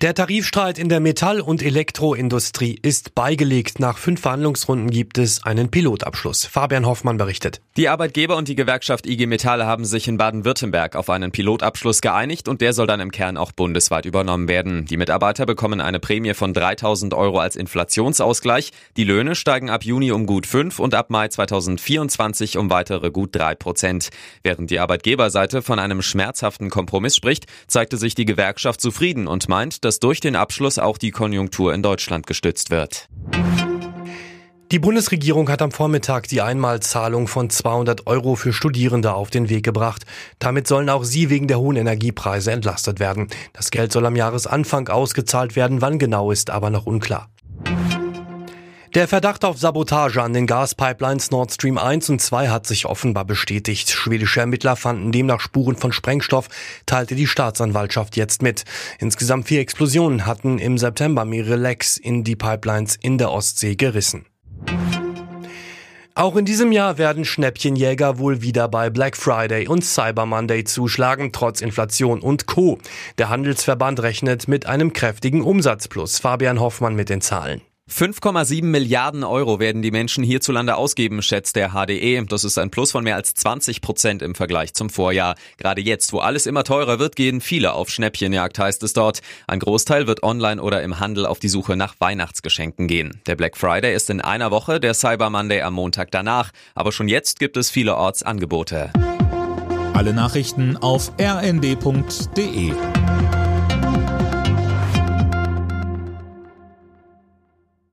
Der Tarifstreit in der Metall- und Elektroindustrie ist beigelegt. Nach fünf Verhandlungsrunden gibt es einen Pilotabschluss. Fabian Hoffmann berichtet. Die Arbeitgeber und die Gewerkschaft IG Metall haben sich in Baden-Württemberg auf einen Pilotabschluss geeinigt und der soll dann im Kern auch bundesweit übernommen werden. Die Mitarbeiter bekommen eine Prämie von 3000 Euro als Inflationsausgleich. Die Löhne steigen ab Juni um gut 5 und ab Mai 2024 um weitere gut 3 Prozent. Während die Arbeitgeberseite von einem schmerzhaften Kompromiss spricht, zeigte sich die Gewerkschaft zufrieden und meint, dass durch den Abschluss auch die Konjunktur in Deutschland gestützt wird. Die Bundesregierung hat am Vormittag die Einmalzahlung von 200 Euro für Studierende auf den Weg gebracht. Damit sollen auch sie wegen der hohen Energiepreise entlastet werden. Das Geld soll am Jahresanfang ausgezahlt werden, wann genau ist aber noch unklar. Der Verdacht auf Sabotage an den Gaspipelines Nord Stream 1 und 2 hat sich offenbar bestätigt. Schwedische Ermittler fanden demnach Spuren von Sprengstoff, teilte die Staatsanwaltschaft jetzt mit. Insgesamt vier Explosionen hatten im September mehrere Lecks in die Pipelines in der Ostsee gerissen. Auch in diesem Jahr werden Schnäppchenjäger wohl wieder bei Black Friday und Cyber Monday zuschlagen, trotz Inflation und Co. Der Handelsverband rechnet mit einem kräftigen Umsatzplus. Fabian Hoffmann mit den Zahlen. 5,7 Milliarden Euro werden die Menschen hierzulande ausgeben, schätzt der HDE. Das ist ein Plus von mehr als 20 Prozent im Vergleich zum Vorjahr. Gerade jetzt, wo alles immer teurer wird, gehen viele auf Schnäppchenjagd, heißt es dort. Ein Großteil wird online oder im Handel auf die Suche nach Weihnachtsgeschenken gehen. Der Black Friday ist in einer Woche, der Cyber Monday am Montag danach. Aber schon jetzt gibt es vielerorts Angebote. Alle Nachrichten auf rnd.de